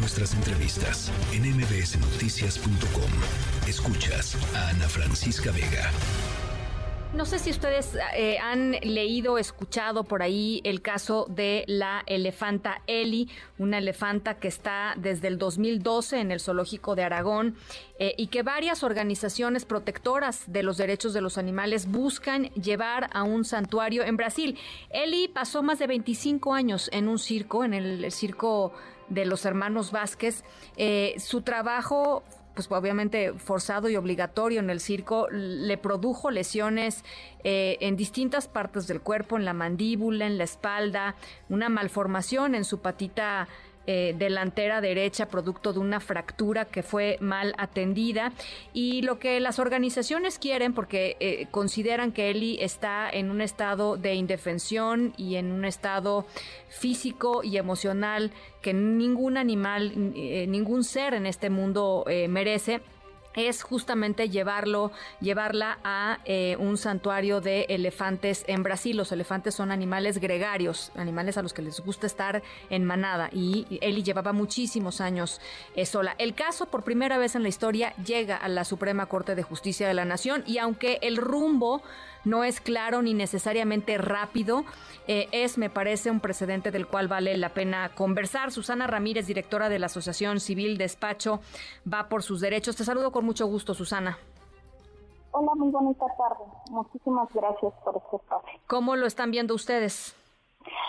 nuestras entrevistas en mbsnoticias.com. Escuchas a Ana Francisca Vega. No sé si ustedes eh, han leído escuchado por ahí el caso de la elefanta Eli, una elefanta que está desde el 2012 en el zoológico de Aragón eh, y que varias organizaciones protectoras de los derechos de los animales buscan llevar a un santuario en Brasil. Eli pasó más de 25 años en un circo, en el, circo de los hermanos Vázquez. Eh, su trabajo pues obviamente forzado y obligatorio en el circo, le produjo lesiones eh, en distintas partes del cuerpo, en la mandíbula, en la espalda, una malformación en su patita eh, delantera derecha producto de una fractura que fue mal atendida. Y lo que las organizaciones quieren porque eh, consideran que Eli está en un estado de indefensión y en un estado físico y emocional que ningún animal, eh, ningún ser en este mundo merece es justamente llevarlo, llevarla a eh, un santuario de elefantes en Brasil. Los elefantes son animales gregarios, animales a los que les gusta estar en manada. Y Eli llevaba muchísimos años eh, sola. El caso, por primera vez en la historia, llega a la Suprema Corte de Justicia de la Nación y aunque el rumbo no es claro ni necesariamente rápido. Eh, es, me parece, un precedente del cual vale la pena conversar. Susana Ramírez, directora de la Asociación Civil Despacho, va por sus derechos. Te saludo con mucho gusto, Susana. Hola, muy bonita tarde. Muchísimas gracias por este espacio. ¿Cómo lo están viendo ustedes?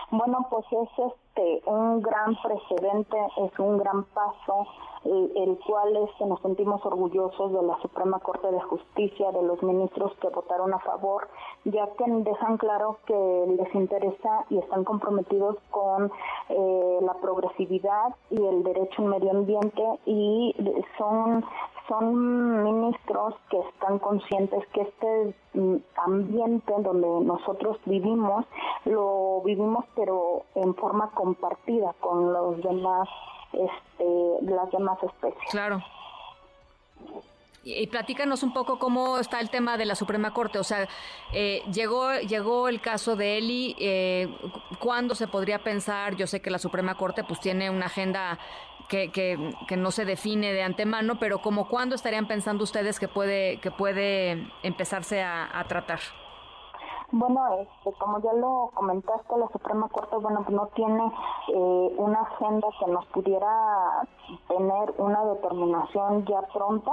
Bueno, pues es este un gran precedente, es un gran paso, el, cual es que nos sentimos orgullosos de la Suprema Corte de Justicia, de los ministros que votaron a favor, ya que dejan claro que les interesa y están comprometidos con eh, la progresividad y el derecho al medio ambiente y son son ministros que están conscientes que este mm, ambiente donde nosotros vivimos, lo vivimos pero en forma compartida con los demás, este, las demás especies. Claro. Y, platícanos un poco cómo está el tema de la Suprema Corte. O sea, eh, llegó, llegó el caso de Eli. Eh, ¿Cuándo se podría pensar? Yo sé que la Suprema Corte pues tiene una agenda que, que, no se define de antemano, pero como cuándo estarían pensando ustedes que puede, que puede empezarse a, tratar? Bueno, este, como ya lo comentaste, la Suprema Corte, bueno, no tiene eh, una agenda que nos pudiera tener una determinación ya pronta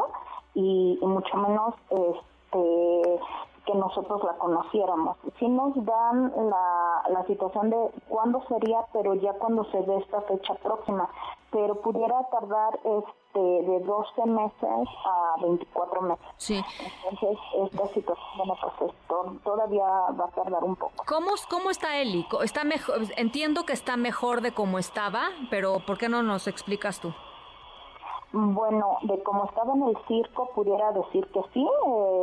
y, y mucho menos este que nosotros la conociéramos. Sí nos dan la, la situación de cuándo sería, pero ya cuando se ve esta fecha próxima, pero pudiera tardar este de 12 meses a 24 meses. Sí. Entonces, esta situación, bueno, pues todavía va a tardar un poco. ¿Cómo, cómo está Eli? Está mejor, entiendo que está mejor de cómo estaba, pero ¿por qué no nos explicas tú? Bueno, de cómo estaba en el circo, pudiera decir que sí,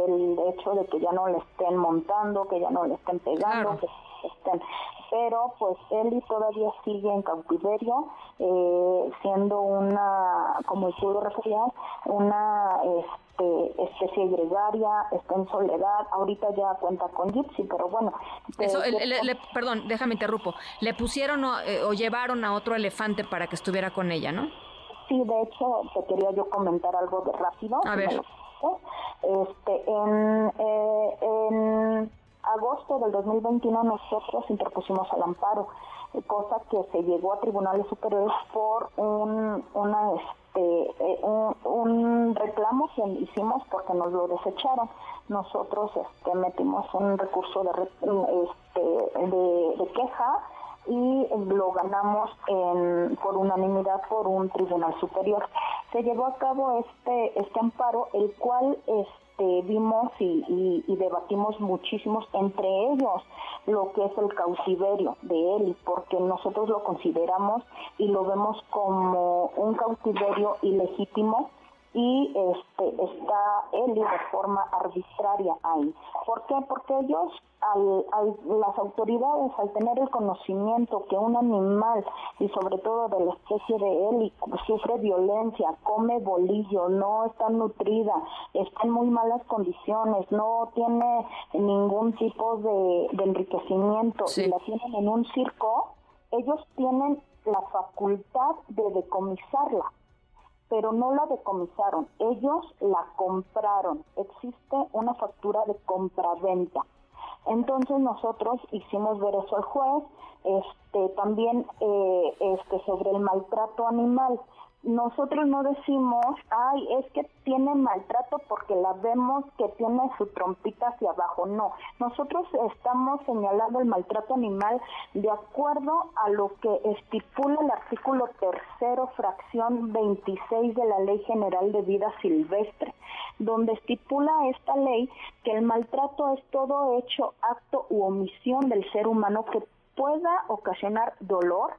el hecho de que ya no le estén montando, que ya no le estén pegando, que estén. Pero pues Eli todavía sigue en cautiverio, eh, siendo una, como tú lo referías, una este, especie gregaria, está en soledad, ahorita ya cuenta con Gypsy, pero bueno. Eso, perdón, déjame interrumpo. Le pusieron o, eh, o llevaron a otro elefante para que estuviera con ella, ¿no? Sí, de hecho, te quería yo comentar algo de rápido. A ver. Este, en, eh, en agosto del 2021 nosotros interpusimos al amparo, cosa que se llegó a tribunales superiores por un, una, este, eh, un, reclamo que hicimos porque nos lo desecharon. Nosotros este, metimos un recurso de, este, de, de queja y lo ganamos en, por unanimidad por un tribunal superior. Se llevó a cabo este, este amparo, el cual este, vimos y, y, debatimos muchísimos, entre ellos lo que es el cautiverio de él, porque nosotros lo consideramos y lo vemos como un cautiverio ilegítimo y este está él de forma arbitraria ahí. ¿Por qué? Porque ellos, al, las autoridades, al tener el conocimiento que un animal, y sobre todo de la especie de él, sufre violencia, come bolillo, no está nutrida, está en muy malas condiciones, no tiene ningún tipo de, enriquecimiento y la tienen en un circo, ellos tienen la facultad de decomisarla, pero no la decomisaron, ellos la compraron. Existe una factura de compraventa. Entonces nosotros hicimos ver eso al juez, este, también eh, este, sobre el maltrato animal nosotros no decimos, ay, es que tiene maltrato porque la vemos que tiene su trompita hacia abajo. No, nosotros estamos señalando el maltrato animal de acuerdo a lo que estipula el artículo tercero, fracción 26 de la Ley General de Vida Silvestre, donde estipula esta ley que el maltrato es todo hecho, acto u omisión del ser humano que pueda ocasionar dolor,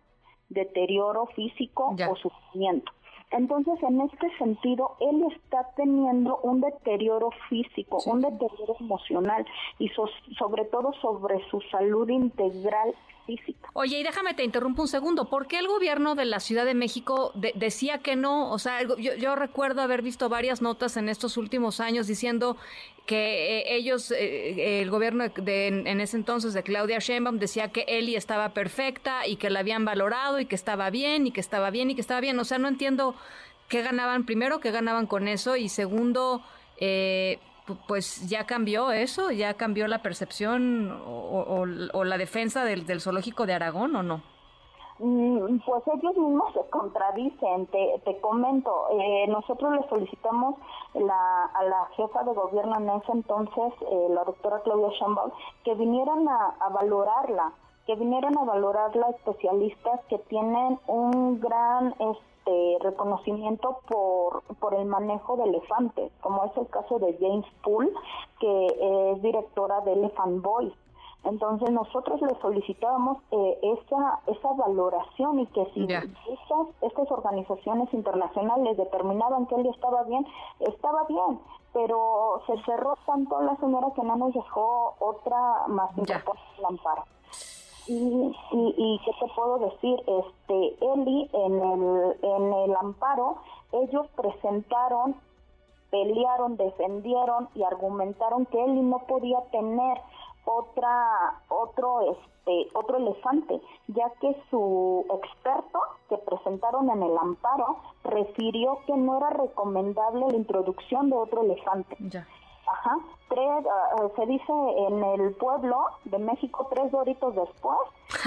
deterioro físico o sufrimiento. Entonces, en este sentido, él está teniendo un deterioro físico, un deterioro emocional y sobre todo sobre su salud integral física. Oye, y déjame te interrumpo un segundo. ¿Por qué el gobierno de la Ciudad de México decía que no? O sea, yo, recuerdo haber visto varias notas en estos últimos años diciendo que eh, ellos, eh, el gobierno de, en ese entonces de Claudia Sheinbaum decía que Eli estaba perfecta y que la habían valorado y que estaba bien y que estaba bien y que estaba bien. O sea, no entiendo qué ganaban primero, qué ganaban con eso y segundo, eh, pues ya cambió eso, ya cambió la percepción o, la defensa del, zoológico de Aragón o no. Mm, pues ellos mismos se contradicen, te, te comento, eh, nosotros le solicitamos la, a la jefa de gobierno en ese entonces, eh, la doctora Claudia Sheinbaum, que vinieran a, a valorarla, que vinieran a valorarla especialistas que tienen un gran... Este, reconocimiento por, por el manejo de elefantes, como es el caso de James Poole, que es directora de Elephant Boys. Entonces nosotros le solicitábamos eh, esa, esa valoración y que si estas, estas organizaciones internacionales determinaban que él estaba bien, estaba bien, pero se cerró tanto la señora que no nos dejó otra más que el amparo. Y, y, qué te puedo decir, este Eli en el, en el amparo, ellos presentaron, pelearon, defendieron y argumentaron que Eli no podía tener otra otro este otro elefante, ya que su experto que presentaron en el amparo refirió que no era recomendable la introducción de otro elefante. Ya. Ajá, tres, uh, se dice en el pueblo de México, tres doritos después,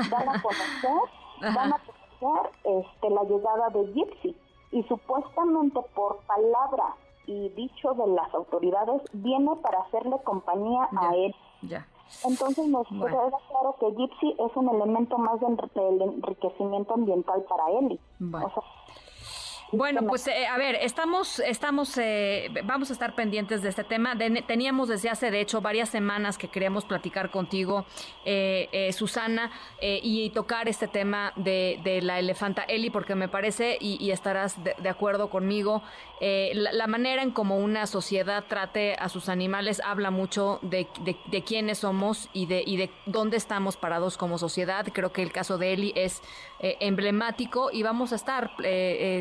van a conocer, van a conocer este, la llegada de Gypsy. Y supuestamente por palabra y dicho de las autoridades, viene para hacerle compañía a él. Ya. Entonces nos queda claro que Gypsy es un elemento más del enriquecimiento ambiental para él. O sea, bueno, pues eh, a ver, estamos, estamos, eh, vamos a estar pendientes de este tema. teníamos desde hace, de hecho, varias semanas que queríamos platicar contigo, eh, Susana, y tocar este tema de, la elefanta Eli, porque me parece, y, estarás de, acuerdo conmigo, la, manera en como una sociedad trate a sus animales habla mucho de, de, quiénes somos y de, y de dónde estamos parados como sociedad. Creo que el caso de Eli es emblemático y vamos a estar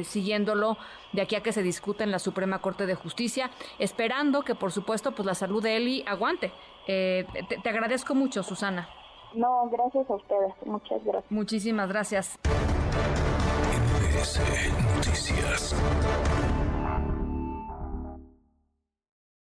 siguiendo de aquí a que se discute en la Suprema Corte de Justicia, esperando que, por supuesto, pues la salud de Eli aguante. Eh, te, agradezco mucho, Susana. No, gracias a ustedes. Muchas gracias. Muchísimas gracias. Noticias.